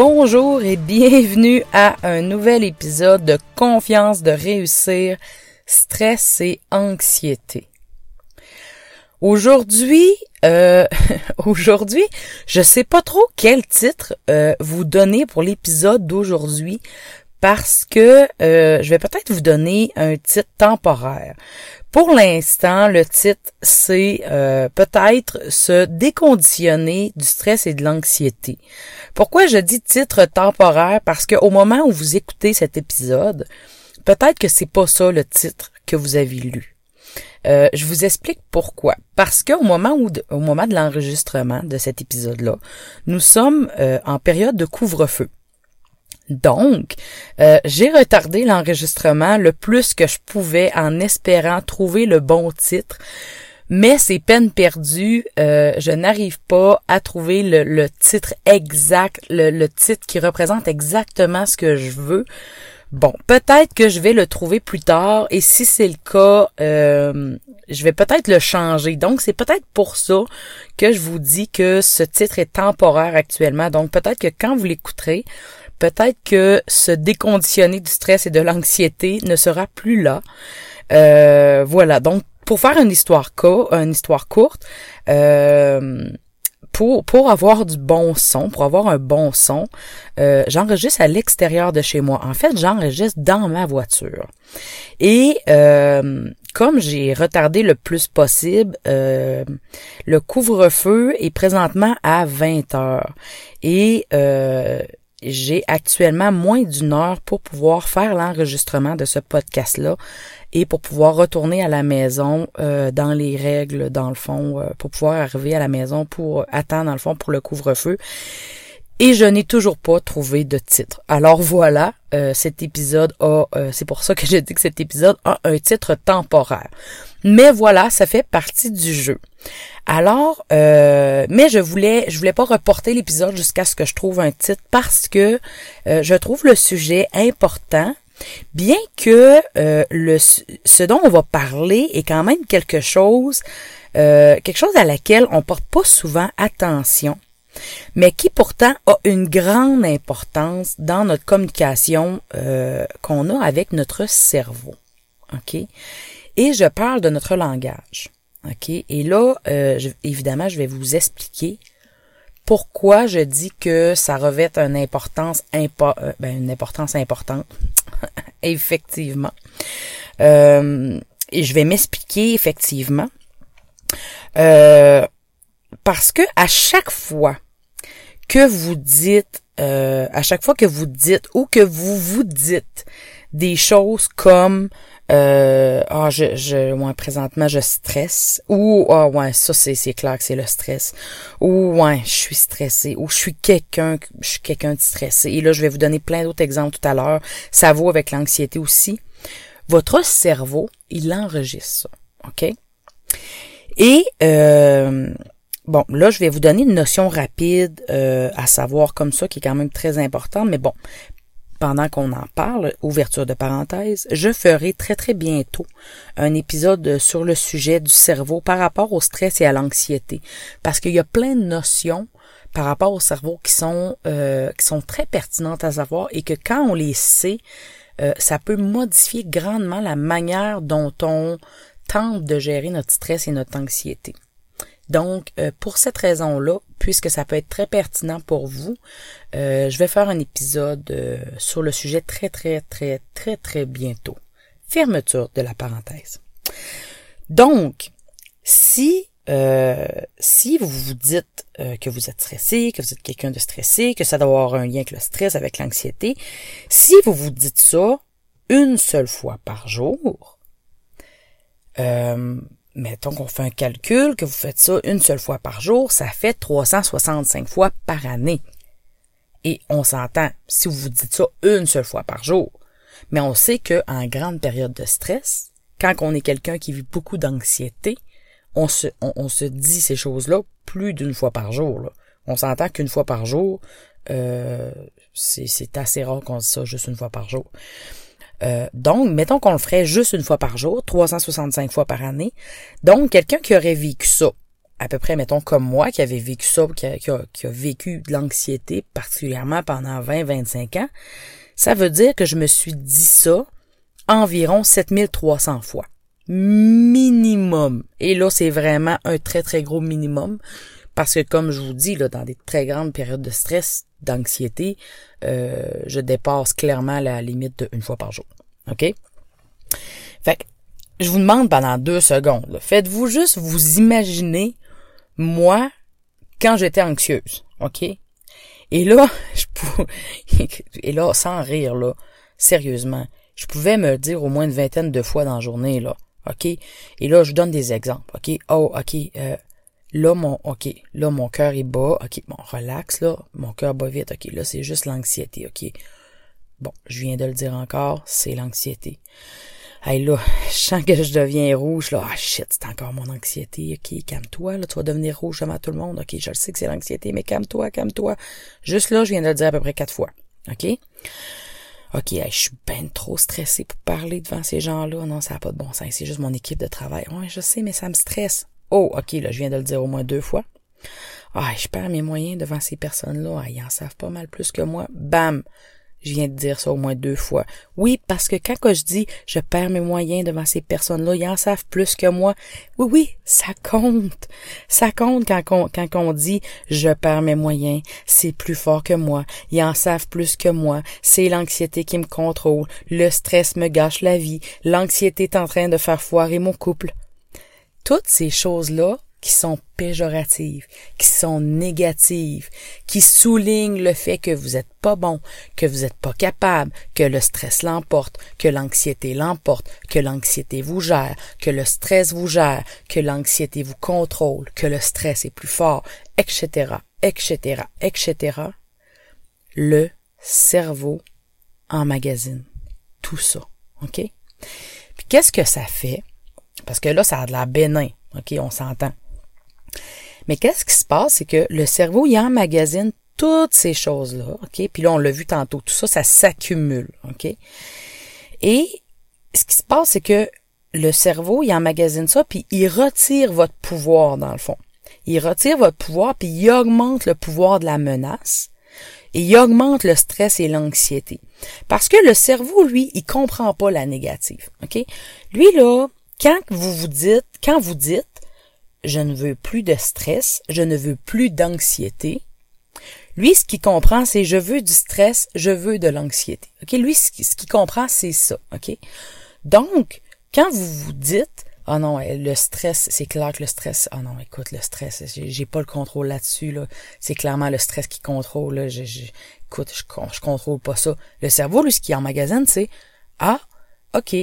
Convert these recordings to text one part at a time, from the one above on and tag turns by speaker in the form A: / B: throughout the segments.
A: Bonjour et bienvenue à un nouvel épisode de Confiance de réussir, stress et anxiété. Aujourd'hui, euh, aujourd'hui, je sais pas trop quel titre euh, vous donner pour l'épisode d'aujourd'hui parce que euh, je vais peut-être vous donner un titre temporaire. Pour l'instant, le titre, c'est euh, peut-être se déconditionner du stress et de l'anxiété. Pourquoi je dis titre temporaire? Parce qu'au moment où vous écoutez cet épisode, peut-être que c'est pas ça le titre que vous avez lu. Euh, je vous explique pourquoi. Parce qu'au moment où, au moment de l'enregistrement de cet épisode-là, nous sommes en période de couvre-feu. Donc, euh, j'ai retardé l'enregistrement le plus que je pouvais en espérant trouver le bon titre. Mais c'est peine perdue, euh, je n'arrive pas à trouver le, titre exact, le, titre qui représente exactement ce que je veux. Bon, peut-être que je vais le trouver plus tard et si c'est le cas, euh, je vais peut-être le changer. Donc, c'est peut-être pour ça que je vous dis que ce titre est temporaire actuellement. Donc, peut-être que quand vous l'écouterez, peut-être que se déconditionner du stress et de l'anxiété ne sera plus là. Euh, voilà, donc pour faire une histoire, une histoire courte, euh, pour, avoir du bon son, pour avoir un bon son, euh, j'enregistre à l'extérieur de chez moi. En fait, j'enregistre dans ma voiture. Et euh, comme j'ai retardé le plus possible, le couvre-feu est présentement à 20 heures. Et j'ai actuellement moins d'une heure pour pouvoir faire l'enregistrement de ce podcast-là et pour pouvoir retourner à la maison euh, dans les règles, dans le fond, euh, pour pouvoir arriver à la maison pour attendre, dans le fond, pour le couvre-feu. Et je n'ai toujours pas trouvé de titre. Alors voilà, euh, cet épisode a, c'est pour ça que je dis que cet épisode a un titre temporaire. Mais voilà, ça fait partie du jeu. Alors, euh, mais je voulais, je voulais pas reporter l'épisode jusqu'à ce que je trouve un titre parce que euh, je trouve le sujet important, bien que euh, le, ce dont on va parler est quand même quelque chose, quelque chose à laquelle on porte pas souvent attention, mais qui pourtant a une grande importance dans notre communication qu'on a avec notre cerveau. Ok, et je parle de notre langage. OK? Et là, euh, évidemment, je vais vous expliquer pourquoi je dis que ça revêt une importance, impo euh, ben, une importance importante. effectivement. Euh, et je vais m'expliquer effectivement. parce que à chaque fois que vous dites, à chaque fois que vous dites ou que vous vous dites des choses comme euh, ah je je ouais présentement je stresse ou ah ouais ça c'est c'est clair que c'est le stress ou ouais je suis stressé ou je suis quelqu'un je suis quelqu'un de stressé. Et là je vais vous donner plein d'autres exemples tout à l'heure. Ça vaut avec l'anxiété aussi. Votre cerveau il enregistre ça ok? Et euh, Bon, là, je vais vous donner une notion rapide euh, à savoir comme ça, qui est quand même très importante, mais bon, pendant qu'on en parle, ouverture de parenthèse, je ferai très très bientôt un épisode sur le sujet du cerveau par rapport au stress et à l'anxiété. Parce qu'il y a plein de notions par rapport au cerveau qui sont, euh, qui sont très pertinentes à savoir et que quand on les sait, euh, ça peut modifier grandement la manière dont on tente de gérer notre stress et notre anxiété. Donc, euh, pour cette raison-là, puisque ça peut être très pertinent pour vous, euh, je vais faire un épisode euh, sur le sujet très, très, très, très, très bientôt. Fermeture de la parenthèse. Donc, si si vous vous dites que vous êtes stressé, que vous êtes quelqu'un de stressé, que ça doit avoir un lien avec le stress, avec l'anxiété, si vous vous dites ça une seule fois par jour, mettons qu'on fait un calcul, que vous faites ça une seule fois par jour, ça fait 365 fois par année. Et on s'entend, si vous vous dites ça une seule fois par jour, mais on sait que en grande période de stress, quand on est quelqu'un qui vit beaucoup d'anxiété, on se, on, se dit ces choses-là plus d'une fois par jour. On s'entend qu'une fois par jour, euh, c'est assez rare qu'on dise ça juste une fois par jour. Euh, donc, mettons qu'on le ferait juste une fois par jour, 365 fois par année. Donc, quelqu'un qui aurait vécu ça, à peu près, mettons, comme moi, qui avait vécu ça, qui a, qui a, vécu de l'anxiété, particulièrement pendant 20-25 ans, ça veut dire que je me suis dit ça environ 7300 fois. Minimum. Et là, c'est vraiment un très, très gros minimum. Parce que, comme je vous dis, là, dans des très grandes périodes de stress, d'anxiété, euh, je dépasse clairement la limite de une fois par jour. OK? Fait que, je vous demande pendant deux secondes, faites-vous juste vous imaginer, moi, quand j'étais anxieuse. OK? Et là, je pouvais, et là, sans rire, là, sérieusement, je pouvais me dire au moins une vingtaine de fois dans la journée, là. OK? Et là, je donne des exemples. OK? Oh, OK. Euh, là, mon, OK. Là, mon cœur est bas. OK. Bon, relax, là. Mon cœur bat vite. OK. Là, c'est juste l'anxiété. OK. Bon, je viens de le dire encore. C'est l'anxiété. Hey, là, je sens que je deviens rouge, là. Ah, shit, c'est encore mon anxiété. OK, calme-toi, là. Tu vas devenir rouge devant tout le monde. OK, je le sais que c'est l'anxiété, mais calme-toi, calme-toi. Juste là, je viens de le dire à peu près quatre fois. OK? OK, je suis ben trop stressée pour parler devant ces gens-là. Non, ça n'a pas de bon sens. C'est juste mon équipe de travail. Ouais, je sais, mais ça me stresse. Oh, OK, là, je viens de le dire au moins deux fois. Ah, je perds mes moyens devant ces personnes-là. Ah, ils en savent pas mal plus que moi. Bam! Je viens de dire ça au moins deux fois. Oui, parce que quand je dis je perds mes moyens devant ces personnes-là, ils en savent plus que moi. Oui, oui, ça compte. Ça compte quand on, quand on dit je perds mes moyens. C'est plus fort que moi. Ils en savent plus que moi. C'est l'anxiété qui me contrôle. Le stress me gâche la vie. L'anxiété est en train de faire foirer mon couple. Toutes ces choses-là, qui sont péjoratives, qui sont négatives, qui soulignent le fait que vous n'êtes pas bon, que vous n'êtes pas capable, que le stress l'emporte, que l'anxiété l'emporte, que l'anxiété vous gère, que le stress vous gère, que l'anxiété vous contrôle, que le stress est plus fort, etc., etc., etc., le cerveau emmagasine tout ça. OK? Puis qu'est-ce que ça fait? Parce que là, ça a de la bénin. OK, on s'entend. Mais qu'est-ce qui se passe, c'est que le cerveau, il emmagasine toutes ces choses-là, OK? Puis là, on l'a vu tantôt, tout ça, ça s'accumule, OK? Et ce qui se passe, c'est que le cerveau, il emmagasine ça, puis il retire votre pouvoir, dans le fond. Il retire votre pouvoir, puis il augmente le pouvoir de la menace, et il augmente le stress et l'anxiété. Parce que le cerveau, lui, il comprend pas la négative, OK? Lui, là, quand vous vous dites, quand vous dites, je ne veux plus de stress, je ne veux plus d'anxiété. Lui, ce qu'il comprend, c'est je veux du stress, je veux de l'anxiété. OK? Lui, ce qu'il comprend, c'est ça. OK? Donc, quand vous vous dites, oh non, le stress, c'est clair que le stress, oh non, écoute, le stress, j'ai pas le contrôle là-dessus, là. C'est clairement le stress qui contrôle, là. écoute, je, je contrôle pas ça. Le cerveau, lui, ce qui emmagasine, c'est, ah, OK,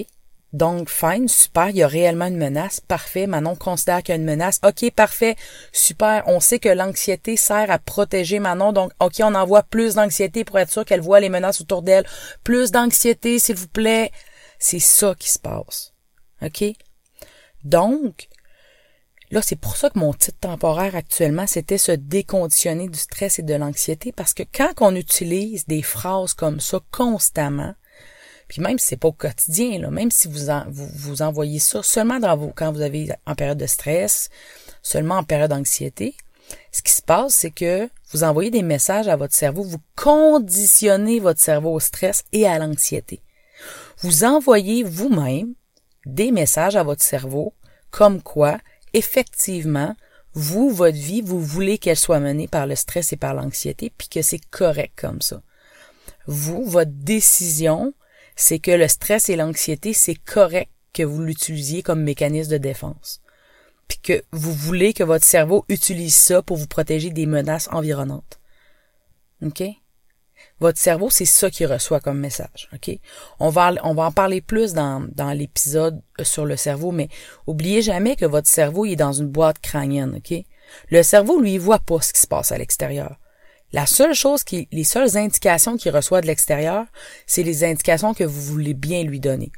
A: donc, fine, super, il y a réellement une menace. Parfait, Manon considère qu'il y a une menace. OK, parfait, super. On sait que l'anxiété sert à protéger Manon. Donc, OK, on envoie plus d'anxiété pour être sûr qu'elle voit les menaces autour d'elle. Plus d'anxiété, s'il vous plaît. C'est ça qui se passe. OK? Donc, là, c'est pour ça que mon titre temporaire actuellement, c'était se déconditionner du stress et de l'anxiété. Parce que quand on utilise des phrases comme ça constamment, puis même si c'est pas au quotidien, là, même si vous, vous, vous envoyez ça seulement dans vos, quand vous avez en période de stress, seulement en période d'anxiété, ce qui se passe, c'est que vous envoyez des messages à votre cerveau, vous conditionnez votre cerveau au stress et à l'anxiété. Vous envoyez vous-même des messages à votre cerveau comme quoi, effectivement, vous, votre vie, vous voulez qu'elle soit menée par le stress et par l'anxiété, puis que c'est correct comme ça. Vous, votre décision, c'est que le stress et l'anxiété, c'est correct que vous l'utilisiez comme mécanisme de défense. Puis que vous voulez que votre cerveau utilise ça pour vous protéger des menaces environnantes. OK? votre cerveau, c'est ça qu'il reçoit comme message, OK? On va, en parler plus dans, l'épisode sur le cerveau, mais oubliez jamais que votre cerveau est dans une boîte crânienne, OK? Le cerveau, lui, il voit pas ce qui se passe à l'extérieur. La seule chose qui, les seules indications qu'il reçoit de l'extérieur, c'est les indications que vous voulez bien lui donner.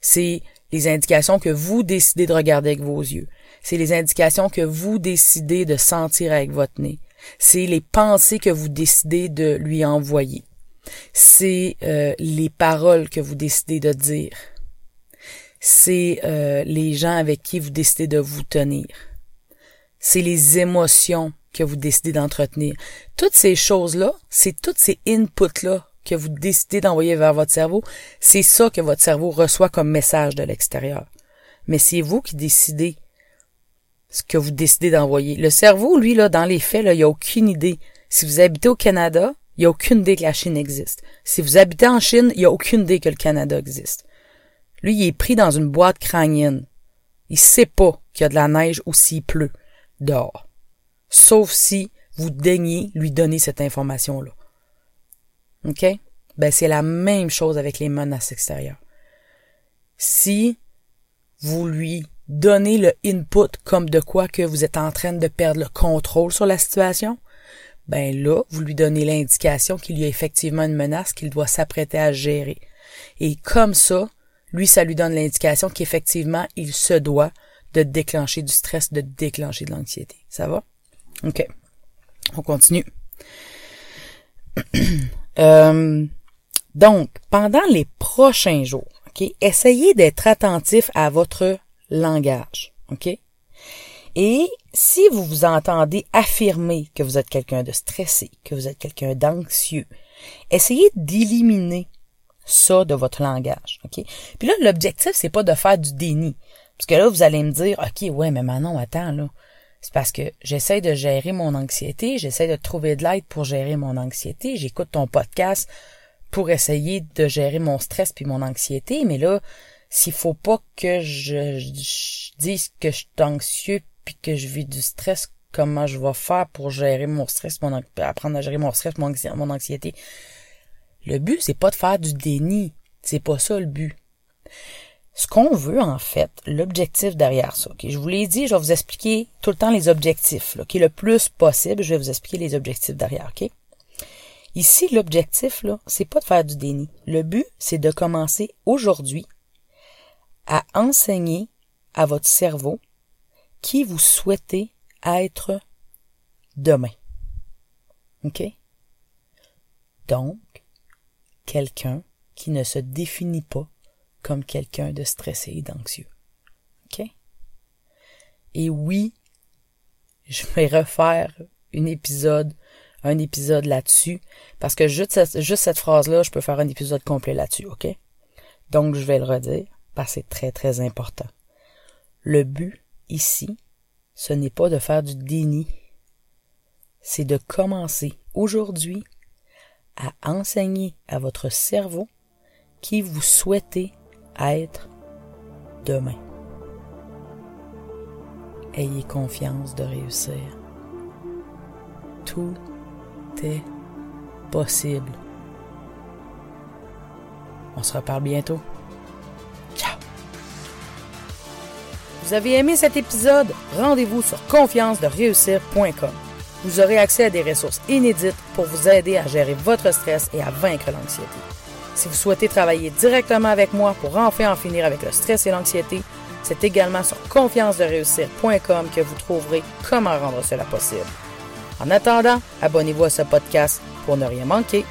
A: C'est les indications que vous décidez de regarder avec vos yeux. C'est les indications que vous décidez de sentir avec votre nez. C'est les pensées que vous décidez de lui envoyer. C'est euh, les paroles que vous décidez de dire. C'est euh, les gens avec qui vous décidez de vous tenir. C'est les émotions que vous décidez d'entretenir. Toutes ces choses-là, c'est toutes ces inputs-là que vous décidez d'envoyer vers votre cerveau, c'est ça que votre cerveau reçoit comme message de l'extérieur. Mais c'est vous qui décidez ce que vous décidez d'envoyer. Le cerveau, lui, là, dans les faits, là, il a aucune idée. Si vous habitez au Canada, il n'y a aucune idée que la Chine existe. Si vous habitez en Chine, il n'y a aucune idée que le Canada existe. Lui, il est pris dans une boîte crânienne. Il sait pas qu'il y a de la neige ou s'il pleut dehors sauf si vous daignez lui donner cette information-là. OK? Ben, c'est la même chose avec les menaces extérieures. Si vous lui donnez le input comme de quoi que vous êtes en train de perdre le contrôle sur la situation, ben là, vous lui donnez l'indication qu'il y a effectivement une menace qu'il doit s'apprêter à gérer. Et comme ça, lui, ça lui donne l'indication qu'effectivement, il se doit de déclencher du stress, de déclencher de l'anxiété. Ça va? OK. On continue. Euh, donc, pendant les prochains jours, OK, essayez d'être attentif à votre langage. OK? Et si vous vous entendez affirmer que vous êtes quelqu'un de stressé, que vous êtes quelqu'un d'anxieux, essayez d'éliminer ça de votre langage. OK? Puis là, l'objectif, c'est pas de faire du déni. Parce que là, vous allez me dire, OK, ouais, mais maintenant, attends, là. C'est parce que j'essaie de gérer mon anxiété, j'essaie de trouver de l'aide pour gérer mon anxiété, j'écoute ton podcast pour essayer de gérer mon stress puis mon anxiété, mais là, s'il faut pas que je, dise que je suis anxieux puis que je vis du stress, comment je vais faire pour gérer mon stress, mon apprendre à gérer mon stress, mon, mon anxiété? Le but, c'est pas de faire du déni. C'est pas ça le but. Ce qu'on veut, en fait, l'objectif derrière ça, je vous l'ai dit, je vais vous expliquer tout le temps les objectifs, là, le plus possible, je vais vous expliquer les objectifs derrière, ok? Ici, l'objectif, là, c'est pas de faire du déni. Le but, c'est de commencer aujourd'hui à enseigner à votre cerveau qui vous souhaitez être demain. OK? Donc, quelqu'un qui ne se définit pas comme quelqu'un de stressé et d'anxieux. OK? Et oui, je vais refaire un épisode, un épisode là-dessus, parce que juste cette, phrase-là, je peux faire un épisode complet là-dessus, OK? Donc, je vais le redire, parce que c'est très, très important. Le but, ici, ce n'est pas de faire du déni, c'est de commencer aujourd'hui à enseigner à votre cerveau qui vous souhaitez être demain. Ayez confiance de réussir. Tout est possible. On se reparle bientôt. Ciao! Vous avez aimé cet épisode? Rendez-vous sur confiance-de-réussir.com. Vous aurez accès à des ressources inédites pour vous aider à gérer votre stress et à vaincre l'anxiété. Si vous souhaitez travailler directement avec moi pour enfin en finir avec le stress et l'anxiété, c'est également sur confiance-de-réussir.com que vous trouverez comment rendre cela possible. En attendant, abonnez-vous à ce podcast pour ne rien manquer.